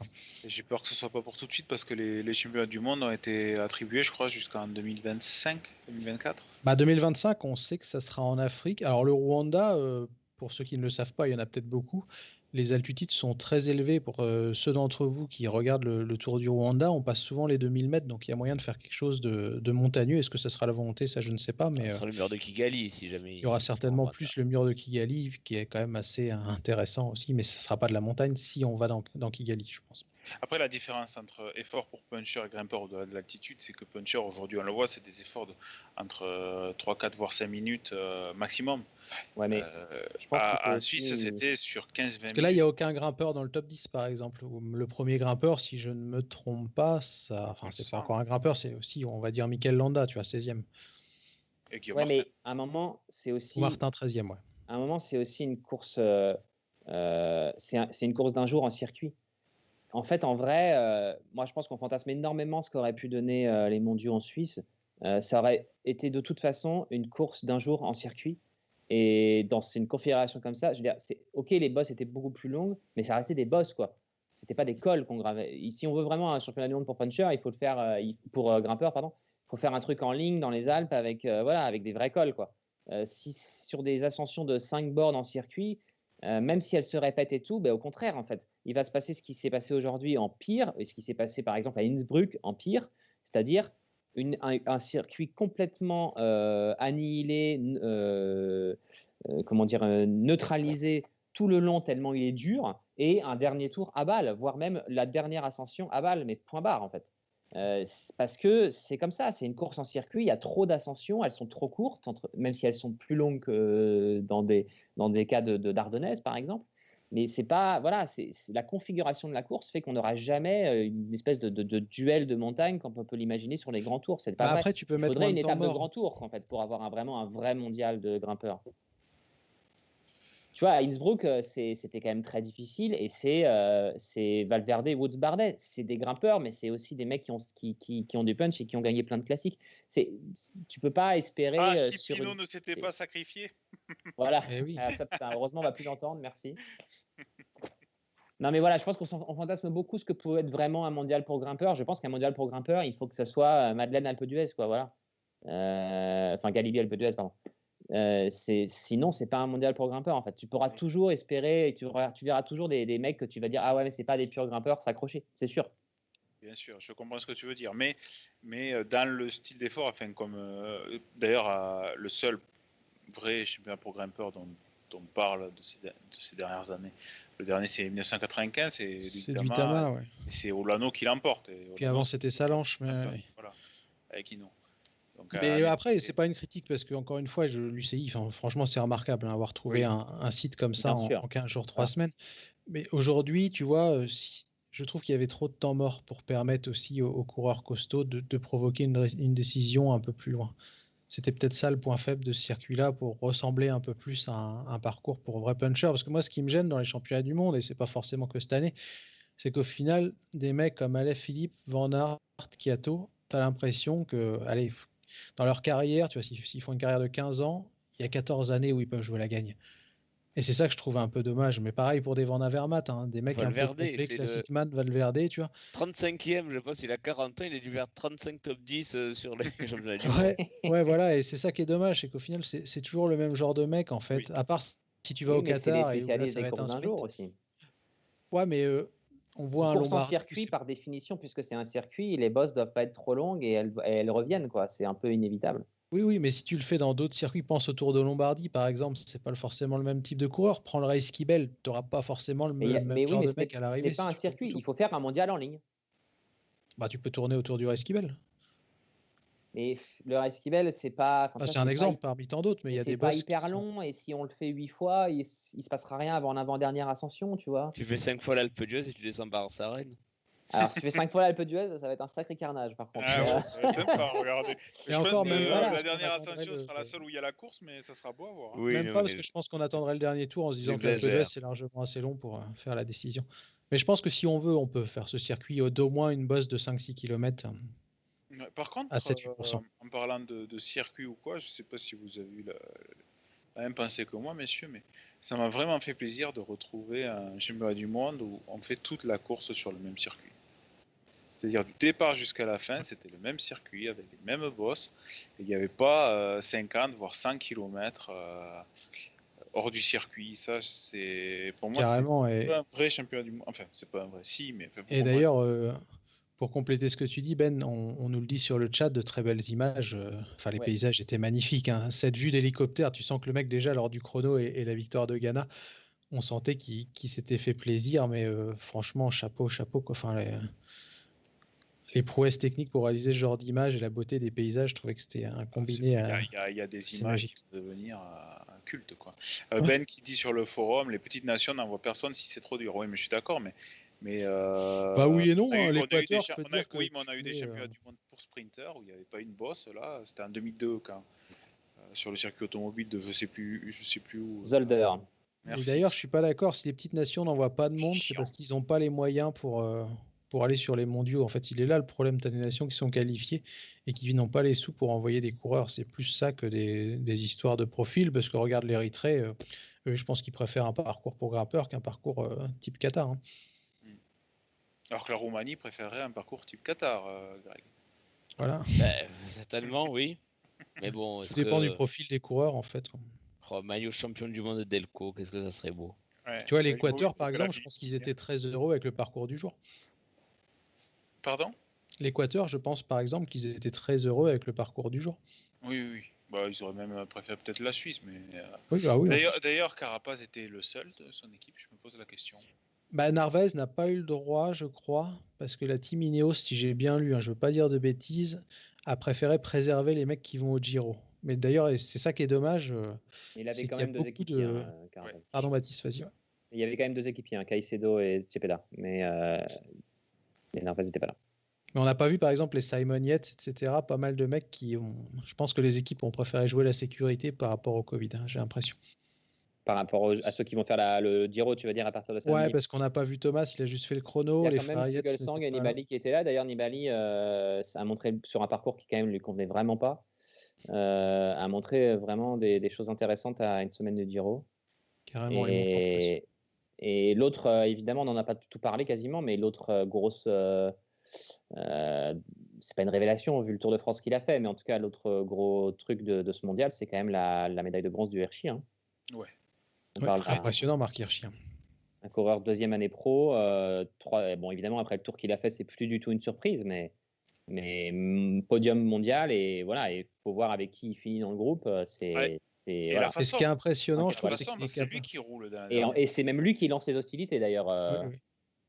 E: J'ai peur que ce soit pas pour tout de suite parce que les, les championnats du monde ont été attribués, je crois, jusqu'en 2025, 2024.
F: Bah 2025, on sait que ça sera en Afrique. Alors le Rwanda, euh, pour ceux qui ne le savent pas, il y en a peut-être beaucoup. Les altitudes sont très élevées pour euh, ceux d'entre vous qui regardent le, le Tour du Rwanda. On passe souvent les 2000 mètres, donc il y a moyen de faire quelque chose de, de montagneux. Est-ce que ça sera la volonté? Ça, je ne sais pas, mais
G: ça
F: euh,
G: sera le mur de Kigali si jamais.
F: il y aura certainement plus le mur de Kigali, qui est quand même assez euh, intéressant aussi, mais ce ne sera pas de la montagne si on va dans, dans Kigali, je pense.
E: Après, la différence entre effort pour puncher et grimpeur au-delà de l'altitude, c'est que puncher, aujourd'hui, on le voit, c'est des efforts de, entre euh, 3, 4, voire 5 minutes euh, maximum.
H: Ouais, mais
E: Euh,
H: je pense
E: à- en
H: aussi-
E: Suisse, c'était sur 15-20
F: Parce
E: minutes.
F: que là, il n'y a aucun grimpeur dans le top 10, par exemple. Le premier grimpeur, si je ne me trompe pas, ça, enfin, c'est pas encore un grimpeur, c'est aussi, on va dire, Mikel Landa, tu vois, 16e.
E: Et Guillaume
H: ouais,
E: Martin.
H: mais à un moment, c'est aussi.
F: Martin, 13e, ouais.
H: à un moment, c'est aussi une course. euh, euh, c'est un- c'est une course d'un jour en circuit. En fait, en vrai, euh, moi, je pense qu'on fantasme énormément ce qu'auraient pu donner euh, les mondiaux en Suisse. Euh, ça aurait été de toute façon une course d'un jour en circuit. Et dans une configuration comme ça, je veux dire, c'est ok, les bosses étaient beaucoup plus longues, mais ça restait des bosses, quoi. C'était pas des cols qu'on gravait. Si on veut vraiment un championnat du monde pour puncher, il faut le faire pour grimpeur, pardon. Il faut faire un truc en ligne dans les Alpes avec voilà, avec des vrais cols, quoi. si sur des ascensions de 5 bornes en circuit, même si elles se répètent et tout, ben, au contraire, en fait, il va se passer ce qui s'est passé aujourd'hui en pire, et ce qui s'est passé par exemple à Innsbruck en pire, c'est-à-dire un, circuit complètement euh, annihilé, euh, euh, comment dire, neutralisé tout le long tellement il est dur, et un dernier tour à balle, voire même la dernière ascension à balle, mais point barre en fait. Parce que c'est comme ça, c'est une course en circuit, il y a trop d'ascensions, elles sont trop courtes, entre- même si elles sont plus longues que dans des, dans des cas de, de par exemple. Mais c'est pas, voilà, c'est, la configuration de la course fait qu'on n'aura jamais euh, une espèce de, de- de duel de montagne comme on peut l'imaginer sur les grands tours. C'est pas
F: Bah,
H: vrai.
F: après, tu peux
H: Il
F: mettre
H: faudrait une étape de grand tour en fait pour avoir un- vraiment un vrai mondial de grimpeurs. Tu vois, à Innsbruck, euh, c'était quand même très difficile et c'est euh, c'est Valverde et Woods Bardet. C'est des grimpeurs, mais c'est aussi des mecs qui ont, qui, qui, qui ont du punch et qui ont gagné plein de classiques. Tu peux pas espérer.
E: Ah, si
H: une-
E: ne s'était pas sacrifié.
H: Voilà.
F: Eh oui.
H: Ah, ça, heureusement, on va plus l'entendre. Merci. Non, mais voilà, je pense qu'on fantasme beaucoup ce que peut être vraiment un mondial pour grimpeurs. Je pense qu'un mondial pour grimpeurs, il faut que ce soit euh, Madeleine Alpe d'Huez, quoi. Voilà. Euh, enfin, Galibier Alpe d'Huez, pardon. Euh, sinon, c'est pas un mondial pour grimpeurs. En fait, tu pourras toujours espérer et tu, verras- toujours des, mecs que tu vas dire ah ouais, mais c'est pas des purs grimpeurs, s'accrocher, c'est sûr.
E: Bien sûr, je comprends ce que tu veux dire, mais, mais euh, dans le style d'effort, enfin comme d'ailleurs le seul vrai championnat pour grimpeurs dont, dont on parle de ces, de ces dernières années, le dernier c'est 1995, c'est
F: C'est
E: Duitama,
F: du Tama, ouais.
E: c'est Olano qui l'emporte.
F: Puis avant, c'était Salanche. Mais, ouais.
E: voilà, avec. Donc,
F: Mais
E: euh,
F: après, c'est pas une critique parce que encore une fois, l'UCI, franchement, c'est remarquable hein, avoir trouvé
H: Oui.
F: un, un site comme ça en, en 15 jours, 3
H: Ah.
F: semaines. Mais aujourd'hui, tu vois, euh, si- je trouve qu'il y avait trop de temps mort pour permettre aussi aux, aux coureurs costauds de, de provoquer une décision un peu plus loin. C'était peut-être ça le point faible de ce circuit-là pour ressembler un peu plus à un, parcours pour vrai puncher. Parce que moi, ce qui me gêne dans les championnats du monde, et c'est pas forcément que cette année, c'est qu'au final, des mecs comme Aleph Philippe, Van Aert, Kiato, tu as l'impression que, allez, dans leur carrière, tu vois, s'ils font une carrière de 15 ans, il y a 14 années où ils peuvent jouer la gagne. Et c'est ça que je trouve un peu dommage. Mais pareil pour des Van Avermaet, hein, des mecs un peu
G: Valverde, c'est le-
F: Classic Man, Valverde, tu vois.
G: 35e, je pense, il a 40 ans, il a dû faire 35 top 10 euh, sur les championnats du monde.
F: Ouais, ouais, voilà, et c'est ça qui est dommage, c'est qu'au final, c'est toujours le même genre de mec, en fait.
E: Oui.
F: À part si tu vas
H: Oui,
F: au Qatar et où là, ça va
H: des
F: être un sprint.
H: jour aussi.
F: Ouais, mais euh, on voit un
H: course en
F: Lombard.
H: circuit, par définition, puisque c'est un circuit, les bosses doivent pas être trop longues et elles, et elles reviennent, quoi. C'est un peu inévitable.
F: Oui, oui, mais si tu le fais dans d'autres circuits, pense au Tour de Lombardie, par exemple, c'est pas forcément le même type de coureur. Prends le Race Kibel, tu n'auras pas forcément le
H: Mais,
F: même
H: mais oui,
F: genre
H: mais
F: de mec à
H: ce
F: l'arrivée.
H: n'est pas
F: si
H: un circuit, il faut faire un mondial en ligne.
F: Bah, tu peux tourner autour du Race Kibel.
H: Mais le Race Kibel, c'est pas. enfin,
F: Bah, c'est un exemple parmi tant d'autres, mais il y a
H: c'est
F: des
H: pas hyper
F: sont-
H: long et si on le fait huit fois, il, il se passera rien avant l'avant-dernière ascension, tu vois.
G: Tu fais 5 fois l'Alpe d'Huez et tu descends par Sarenne.
H: Alors, si tu fais cinq fois l'Alpe d'Huez, ça va être un sacré carnage, par contre.
E: Ah
H: Euh,
E: ouais, ça va être sympa, regardez.
F: Et
E: Je
F: encore,
E: pense que
F: même
E: euh,
H: voilà,
E: la dernière ascension sera la seule où il y a la course, mais ça sera beau à voir. hein.
G: Oui,
F: Même
G: non,
F: pas, parce que je pense qu'on attendrait le dernier tour en se disant que l'Alpe d'Huez, c'est largement assez long pour euh, faire la décision. Mais je pense que si on veut, on peut faire ce circuit euh, d'au moins une bosse de 5-6 km.
E: Ouais, Par contre,
F: À 7-8%.
E: euh, en parlant de, de circuit ou quoi, je sais pas si vous avez eu la, la même pensée que moi, messieurs, mais ça m'a vraiment fait plaisir de retrouver un championnat du monde où on fait toute la course sur le même circuit. C'est-à-dire du départ jusqu'à la fin, c'était le même circuit avec les mêmes bosses. Et il n'y avait pas euh, 50 voire 100 km hors du circuit. Ça, c'est pour moi,
F: Carrément.
E: c'est
F: Et,
E: pas un vrai championnat du monde. Enfin, c'est pas un vrai, si, mais. enfin,
F: et
E: moi,
F: d'ailleurs, euh, pour compléter ce que tu dis, Ben, on, on nous le dit sur le chat, de très belles images. euh, Enfin, les
H: Ouais.
F: paysages étaient magnifiques. hein. Cette vue d'hélicoptère, tu sens que le mec, déjà, lors du chrono et, et la victoire de Ghana, on sentait qu'il s'était fait plaisir. Mais euh, franchement, chapeau, chapeau. Quoi. Enfin, les, les prouesses techniques pour réaliser ce genre d'image et la beauté des paysages, je trouvais que c'était un combiné.
E: Il y,
F: à-
E: y a- y a des images
F: magique.
E: qui vont devenir un culte. Quoi. Euh,
F: Ouais.
E: Ben qui dit sur le forum, les petites nations n'envoient personne si c'est trop dur. Oui, mais je suis d'accord, mais. mais euh,
F: Bah oui et non,
E: on a eu-
F: hein,
E: on a eu des
F: l'Équateur,
E: cha-
F: que
E: Oui, mais on a eu des championnats
F: euh,
E: du monde pour sprinter où il n'y avait pas une bosse. Là, c'était en 2002 quand. euh, sur le circuit automobile de je sais plus, je sais plus où.
H: Zolder.
F: Et d'ailleurs, je suis pas d'accord. Si les petites nations n'envoient pas de monde, c'est parce qu'ils n'ont pas les moyens pour, euh, pour aller sur les mondiaux. En fait, il est là le problème. Tu as des nations qui sont qualifiées et qui n'ont pas les sous pour envoyer des coureurs. C'est plus ça que des, des histoires de profil. Parce que regarde l'Érythrée, euh, eux, je pense qu'ils préfèrent un parcours pour grimpeurs qu'un parcours euh, type Qatar. hein.
E: Alors que la Roumanie préférerait un parcours type Qatar, euh, Greg.
F: Voilà.
G: Ben, certainement, oui. Mais bon,
F: Tout
G: est-ce
F: dépend
G: que...
F: du profil des coureurs, en fait.
G: Oh, maillot champion du monde de Delco, qu'est-ce que ça serait beau.
E: Ouais.
F: Tu vois, l'Équateur, par exemple, je pense qu'ils étaient très heureux avec le parcours du jour.
E: Pardon?
F: L'Équateur, je pense, par exemple, qu'ils étaient très heureux avec le parcours du jour.
E: Oui, oui, oui. Bah, ils auraient même préféré peut-être la Suisse, mais. euh,
F: Oui, bah oui.
E: D'ailleurs, d'ailleurs, Carapaz était le seul de son équipe, je me pose la question.
F: Bah, Narvaez n'a pas eu le droit, je crois, parce que la team Ineos, si j'ai bien lu, hein, je veux pas dire de bêtises, a préféré préserver les mecs qui vont au Giro. Mais d'ailleurs, c'est ça qui est dommage. euh,
H: Il avait
F: C'est
H: quand
F: qu'il y a
H: même deux
F: beaucoup
H: équipiers.
F: de-
H: hein, euh.
F: Pardon, Baptiste, vas-y.
H: Il y avait quand même deux équipiers, hein, Caicedo et Cepeda. Mais, euh... mais Narvaez n'était pas là.
F: Mais on n'a pas vu, par exemple, les Simon Yates, etc. Pas mal de mecs qui ont. Je pense que les équipes ont préféré jouer la sécurité par rapport au Covid, hein, j'ai l'impression.
H: Par rapport aux- à ceux qui vont faire la- le Giro, tu veux dire, à partir de samedi?
F: Ouais, parce qu'on n'a pas vu Thomas, il a juste fait le chrono.
H: Il y a
F: les
H: quand même Fuglsang
F: n'étaient
H: et. Nibali qui étaient là. D'ailleurs, Nibali euh, a montré sur un parcours qui, quand même, lui convenait vraiment pas. Euh, a montré vraiment des, des choses intéressantes à une semaine de Giro.
F: Carrément.
H: Et, et l'autre, euh, évidemment, on n'en a pas tout parlé quasiment, mais l'autre euh, grosse. euh, euh, c'est pas une révélation vu le Tour de France qu'il a fait, mais en tout cas, l'autre gros truc de, de ce mondial, c'est quand même la, la médaille de bronze du Hershey. hein.
E: Ouais.
H: On
F: Ouais,
H: parle
F: très impressionnant, Marc Hirschi. hein.
H: un coureur deuxième année pro. euh, trois, bon, évidemment, après le tour qu'il a fait, c'est plus du tout une surprise, mais, mais mm, podium mondial. Et voilà, il faut voir avec qui il finit dans le groupe. C'est,
E: Ouais.
H: C'est, voilà.
F: ce qui est impressionnant, je trouve, c'est
E: lui qui roule
H: Et, et c'est même lui qui lance les hostilités d'ailleurs. euh,
F: Oui, oui.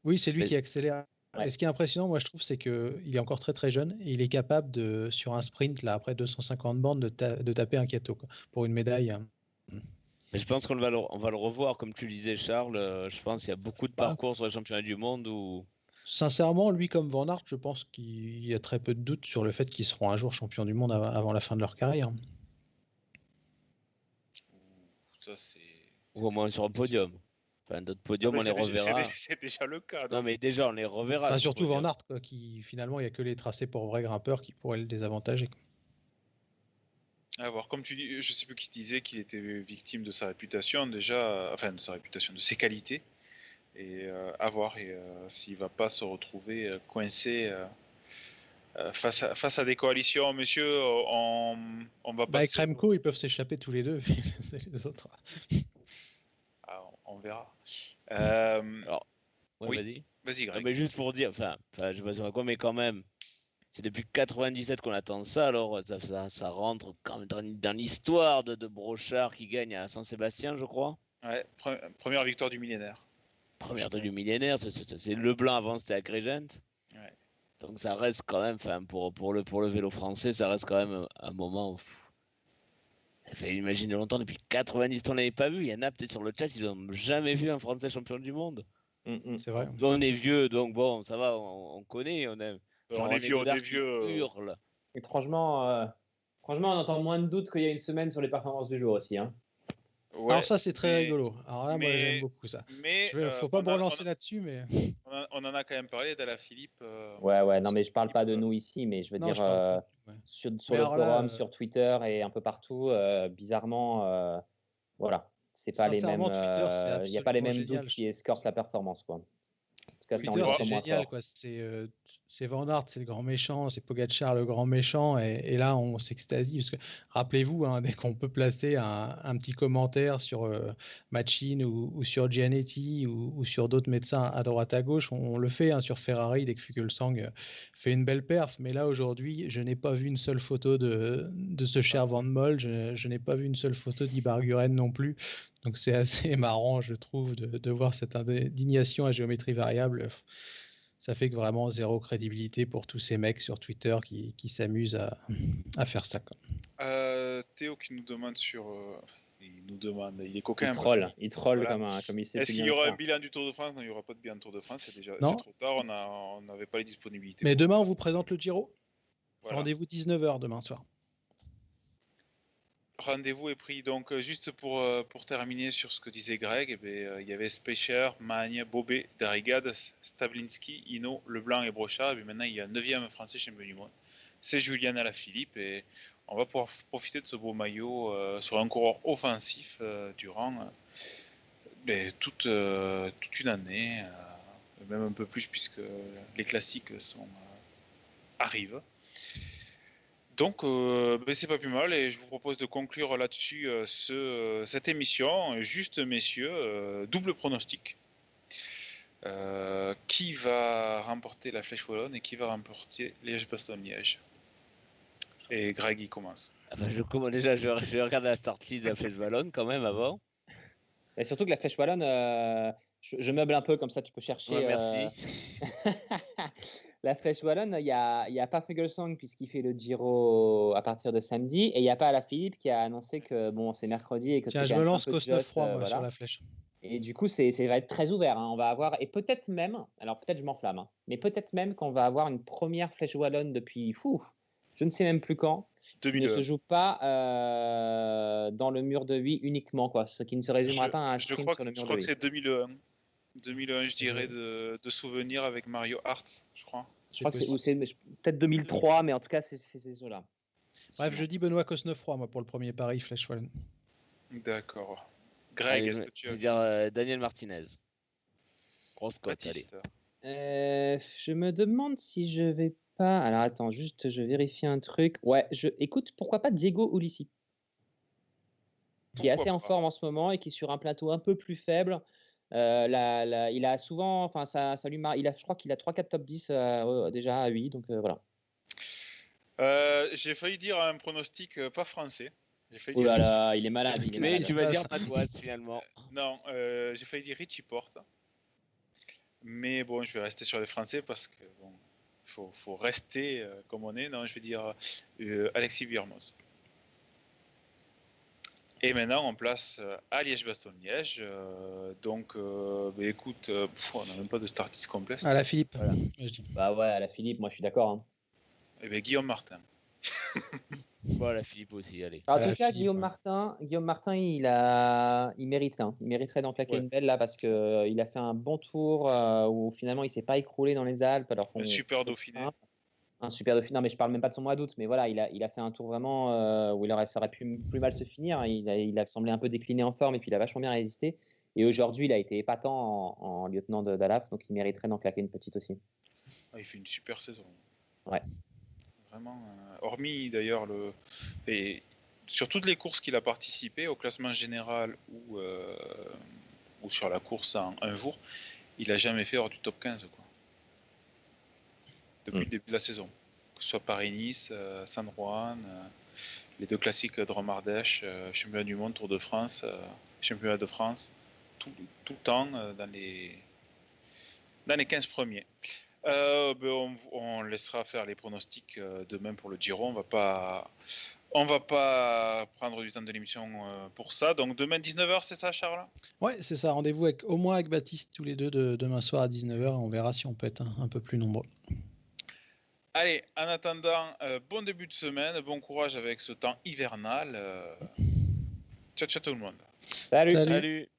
F: Oui, c'est lui
G: Mais-
F: qui accélère.
H: Ouais.
F: Et ce qui est impressionnant, moi, je trouve, c'est qu'il est encore très très jeune et il est capable de, sur un sprint, là, après 250 bandes, de, ta- de taper un Kato quoi, pour une médaille. hein.
G: Mais je pense qu'on va, le, on va le revoir, comme tu le disais, Charles. euh, Je pense qu'il y a beaucoup de
F: Bah.
G: parcours sur les championnats du monde où.
F: Sincèrement, lui comme Van Aert, je pense qu'il y a très peu de doutes sur le fait qu'ils seront un jour champions du monde av- avant la fin de leur carrière.
E: Ça c'est.
G: ou au moins sur un podium. Enfin, d'autres podiums,
E: Non,
G: on les reverra.
E: c'est- déjà le cas.
G: Non, mais déjà, on les reverra.
F: Enfin, surtout
G: le
F: Van. Aert, quoi, qui finalement, il n'y a que les tracés pour vrais grimpeurs qui pourraient le désavantager.
E: À voir, comme tu dis, je sais plus qui disait qu'il était victime de sa réputation déjà, enfin de sa réputation, de ses qualités, et euh, à voir et, euh, s'il va pas se retrouver euh, coincé euh, euh, face, à, face à des coalitions. Monsieur, euh, on, on va
F: Bah,
E: pas.
F: avec Remco, ils peuvent s'échapper tous les deux. c'est les autres.
E: Ah, on, on verra. Euh,
G: Ouais,
E: Oui.
G: vas-y.
E: Vas-y,
G: Non,
E: Greg.
G: mais juste pour dire, enfin, je sais pas sur quoi, mais quand même, c'est depuis 97 qu'on attend ça, alors ça, ça, ça rentre quand même dans, dans l'histoire de, de Brochard qui gagne à Saint-Sébastien, je crois.
E: Ouais, pre- première victoire du millénaire.
G: Première de du millénaire, c'est- c'est c'est le blanc avant c'était à Grégent.
E: Ouais.
G: Donc ça reste quand même, enfin, pour, pour, le, pour le vélo français, ça reste quand même un moment. où- Ça fait imaginer longtemps, depuis 90 on l'avait pas vu. Il y en a peut-être sur le chat, ils n'ont jamais vu un Français champion du monde.
H: mm, mm.
F: C'est vrai.
G: Nous, on est vieux, donc bon, ça va, on, on connaît. On, a, genre
E: on est
G: René
E: vieux, on est vieux.
G: hurle.
H: Étrangement, euh, franchement, on entend moins de doutes qu'il y a une semaine sur les performances du jour aussi. Hein.
E: Ouais,
F: Alors ça, c'est très
E: mais-
F: rigolo. Alors là, moi, j'aime beaucoup ça.
E: mais
F: vais-
E: euh,
F: faut pas me relancer là-dessus, mais
E: on, a- on en a quand même parlé d'Ala Philippe. euh,
H: Ouais, ouais, non, mais je parle pas de nous ici, mais je veux
F: non,
H: dire
F: je parle
H: euh.
F: Ouais.
H: sur, le
F: là,
H: forum, sur Twitter et un peu partout, euh, bizarrement, euh, voilà, c'est pas les mêmes. Euh, Il n'y a pas les mêmes doutes qui escortent la performance, quoi. Cas, c'est
F: génial,
H: fort.
F: quoi. C'est euh, c'est Van Aert, c'est le grand méchant, c'est Pogacar, le grand méchant, et, et là, on s'extasie. Parce que rappelez-vous, hein, dès qu'on peut placer un, un petit commentaire sur euh, Machine ou, ou sur Gianetti ou, ou sur d'autres médecins à droite à gauche, on, on le fait hein, sur Ferrari dès que Fuglsang euh, fait une belle perf. Mais là, aujourd'hui, je n'ai pas vu une seule photo de, de ce cher Van Moll, je, je n'ai pas vu une seule photo d'Ibarguren non plus. Donc c'est assez marrant, je trouve, de, de voir cette indignation à géométrie variable. Ça fait que vraiment zéro crédibilité pour tous ces mecs sur Twitter qui, qui s'amusent à, à faire ça. quoi.
E: Euh, Théo qui nous demande sur. euh, il nous demande, il est coquin.
H: Il troll, il troll
E: Voilà.
H: comme, un, comme il sait
E: Est-ce qu'il y aura
H: le
E: un bilan du Tour de France? Non, il n'y aura pas de bilan du Tour de France. C'est déjà trop tard. On n'avait pas les disponibilités.
F: Mais demain, on vous présente le Giro?
E: Voilà.
F: Rendez-vous 19h demain soir.
E: Rendez-vous est pris. Donc, euh, juste pour, euh, pour terminer sur ce que disait Greg, eh ben, euh, il y avait Specher, Magne, Bobé, Darrigade, Stablinski, Hino, Leblanc et Brochard. Et maintenant, il y a un 9e français du monde. C'est Julien Alaphilippe. Et on va pouvoir profiter de ce beau maillot sur un coureur offensif durant ben, toute, toute une année, même un peu plus, puisque les classiques sont, arrivent. Donc, euh, ben, c'est pas plus mal et je vous propose de conclure là-dessus euh, ce, cette émission. Juste, messieurs, euh, double pronostic. Euh, qui va remporter la Flèche Wallonne et qui va remporter Liège-Bastogne-Liège? Et Greg, il commence.
G: Ah je, comment, déjà, je, je regarde la start list de la Flèche Wallonne quand même avant.
H: Et surtout que la flèche wallonne, euh, je, je meuble un peu comme ça, tu peux chercher.
G: Ouais,
H: euh,
G: merci.
H: la flèche wallonne, il n'y a, il y a pas Fuglsang puisqu'il fait le Giro à partir de samedi, et il n'y a pas Alaphilippe qui a annoncé que bon, c'est mercredi et que
I: Tiens,
H: c'est
I: je me lance
H: juste,
I: 3
H: euh,
I: moi,
H: voilà.
I: sur la flèche.
H: Et du coup, c'est, c'est va être très ouvert. hein. On va avoir, et peut-être même, alors peut-être je m'enflamme, hein, mais peut-être même qu'on va avoir une première flèche wallonne depuis, fou, je ne sais même plus quand, qui ne
E: 2001.
H: se joue pas euh, dans le mur de vie uniquement, quoi, ce qui ne se résumera
E: Je,
H: pas à un
E: je crois
H: sur
E: que,
H: le
E: je
H: mur
E: crois
H: de
E: que c'est 2001. 2001, je dirais, de, de souvenir avec Mario Hart, je crois.
H: Je crois que c'est, peut-être 2003, mais en tout cas, c'est, ces eaux-là.
I: Bref, je dis Benoît Cosnef moi pour le premier pari Flèche Wallonne.
E: D'accord. Greg, est-ce que tu as
G: veux dire euh, Daniel Martinez. Grosse cote, allez.
H: Euh, je me demande si je vais pas. Alors attends, juste je vérifie un truc. Ouais, je écoute, pourquoi pas Diego Ulissi, qui est assez en forme en ce moment et qui sur un plateau un peu plus faible. Euh, la- la- il a souvent, enfin ça, ça lui mar- il a, je crois qu'il a 3-4 top 10 euh, déjà à 8, donc euh, voilà.
E: Euh, J'ai failli dire un pronostic pas français. J'ai failli
H: Oh
E: dire
H: là
E: Richie-
H: là, il est malade. il est
G: Mais
H: malade.
G: tu vas dire. Patoise finalement.
E: Non, euh, j'ai failli dire Richie Porte. Mais bon, je vais rester sur les Français parce que bon, faut, faut rester euh, comme on est. Non, je vais dire euh, Alexis Viermos. Et maintenant, on place euh, à Liège-Bastogne-Liège. euh, donc, euh, bah, écoute, euh, pff, on n'a même pas de start complet.
I: À la Philippe,
H: Voilà.
I: je dis.
H: Bah ouais, à la Philippe, moi je suis d'accord. hein.
E: Et bien, Guillaume Martin.
G: Voilà, Philippe aussi, allez.
H: En
I: À la
H: tout cas,
I: Philippe,
H: Guillaume
I: ouais.
H: Martin, Guillaume Martin, il a, il mérite, hein. il mériterait d'en claquer
E: Ouais.
H: une belle là parce que euh, il a fait un bon tour euh, où finalement il s'est pas écroulé dans les Alpes alors
E: super Dauphiné.
H: Un super Dauphiné. Non, mais je parle même pas de son mois d'août, mais voilà, il a, il a fait un tour vraiment euh, où il aurait, ça aurait pu plus mal se finir. Il a, il a semblé un peu décliné en forme et puis il a vachement bien résisté. Et aujourd'hui, il a été épatant en, en lieutenant de d'Alaf, donc il mériterait d'en claquer une petite aussi.
E: Ah, il fait une super saison.
H: Ouais.
E: Vraiment. euh, hormis d'ailleurs le. Et sur toutes les courses qu'il a participé, au classement général ou, euh, ou sur la course en un jour, il a jamais fait hors du top 15. Quoi. Depuis
H: Mm.
E: le début de la saison. Que ce soit Paris-Nice, euh, San Juan, euh, les deux classiques Drôme-Ardèche, euh, championnat du monde, Tour de France, euh, championnat de France, tout, tout le temps euh, dans les, dans les 15 premiers. Euh, ben, on, on laissera faire les pronostics euh, demain pour le Giro. On va pas, on va pas prendre du temps de l'émission pour ça. Donc demain 19h, c'est ça, Charles?
I: Ouais, c'est ça. Rendez-vous avec, au moins avec Baptiste tous les deux de, demain soir à 19h. On verra si on peut être un, un peu plus nombreux.
E: Allez, en attendant, euh, bon début de semaine, bon courage avec ce temps hivernal. euh. Ciao, ciao tout le monde.
H: Salut.
I: Salut.
G: Salut.